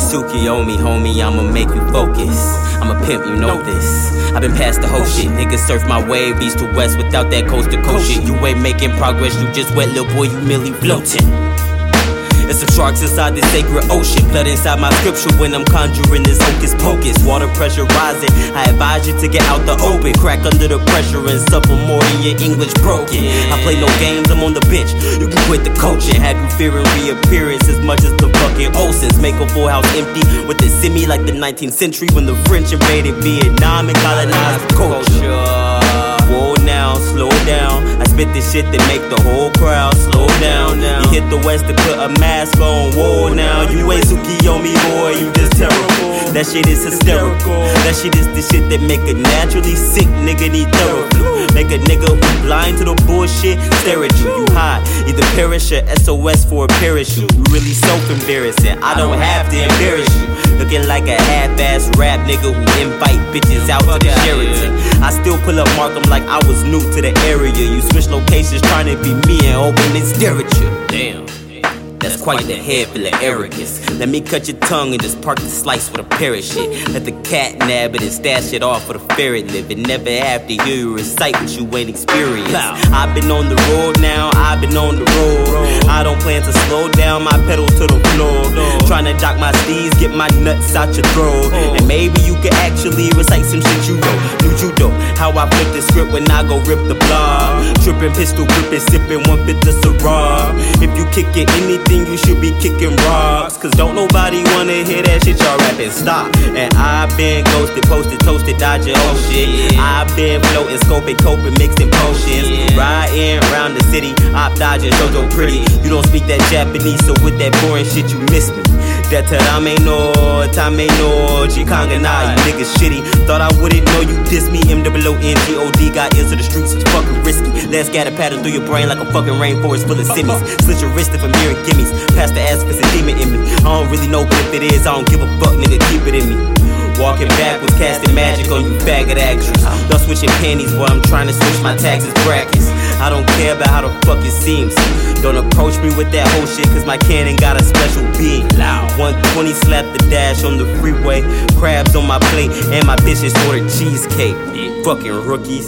It's Tsukiyomi, homie, I'ma make you focus. I'm a pimp, you know this. I've been past the whole shit. Niggas surf my wave, east to west, without that coast to coast shit. You ain't making progress, you just wet, little boy, you merely floating. It's some sharks inside this sacred ocean. Blood inside my scripture when I'm conjuring this hocus pocus. Water pressure rising. I advise you to get out the open. Crack under the pressure and suffer more than your English broken. I play no games, I'm on the bench. You can quit the coaching. Have you fearing reappearance as much as the fucking Olsens. Make a full house empty with the semi like the 19th century when the French invaded Vietnam and colonized culture. Whoa now, slow down. I spit this shit that make the whole crowd slow west to put a mask on. Whoa now, you ain't Suki on me, boy. You just terrible. That shit is hysterical. That shit is the shit that make a naturally sick nigga need therapy. Make a nigga blind to the bullshit stare at you. You high, either perish or SOS for a parachute. You really self embarrassing. I don't have to embarrass you. Looking like a half-ass rap nigga who invite bitches out to the Sheraton. I still pull up, mark 'em like I was new to the area. You switch locations trying to be me and open and stare at you. Damn. That's quite the head full of arrogance. Let me cut your tongue and just park the slice with a shit. Let the cat nab it and stash it off for the ferret live. And never have to hear you recite what you ain't experienced. I've been on the road now, I've been on the road. I don't plan to slow down my pedal to the floor. Trying to dock my steeds, get my nuts out your throat. And maybe you could actually recite some shit you wrote. New judo, how I flip the script when I go rip the blog. Tripping, pistol gripping, sipping one fifth of Ciroc. If you kick it anything, you should be kicking rocks. Cause don't nobody wanna hear that shit y'all rapping. Stop. And I've been ghosted, posted, toasted, dodging whole shit. I've been floating, scoping, coping, mixing potions. Riding around the city, op dodging, Jojo pretty. You don't speak that Japanese, so with that boring shit, you miss me. That tarame no, tame no, Chikanga nah, you niggas shitty. Thought I wouldn't know you diss me. M-O-O-N-G-O-D got into the streets, it's fucking risky. Let's scatter pattern through your brain like a fucking rainforest full of simmies. Slit your wrist if I'm hearing gimmies. Pass the ass it's a demon in me. I don't really know, if it is, I don't give a fuck, nigga, keep it in me. Walking backwards, casting magic on you faggot actors. Y'all switching panties while I'm trying to switch my taxes brackets. I don't care about how the fuck it seems. Don't approach me with that whole shit, cause my cannon got a special beat. Loud. 120 slap the dash on the freeway. Crabs on my plate, and my bitches ordered cheesecake. Fucking rookies.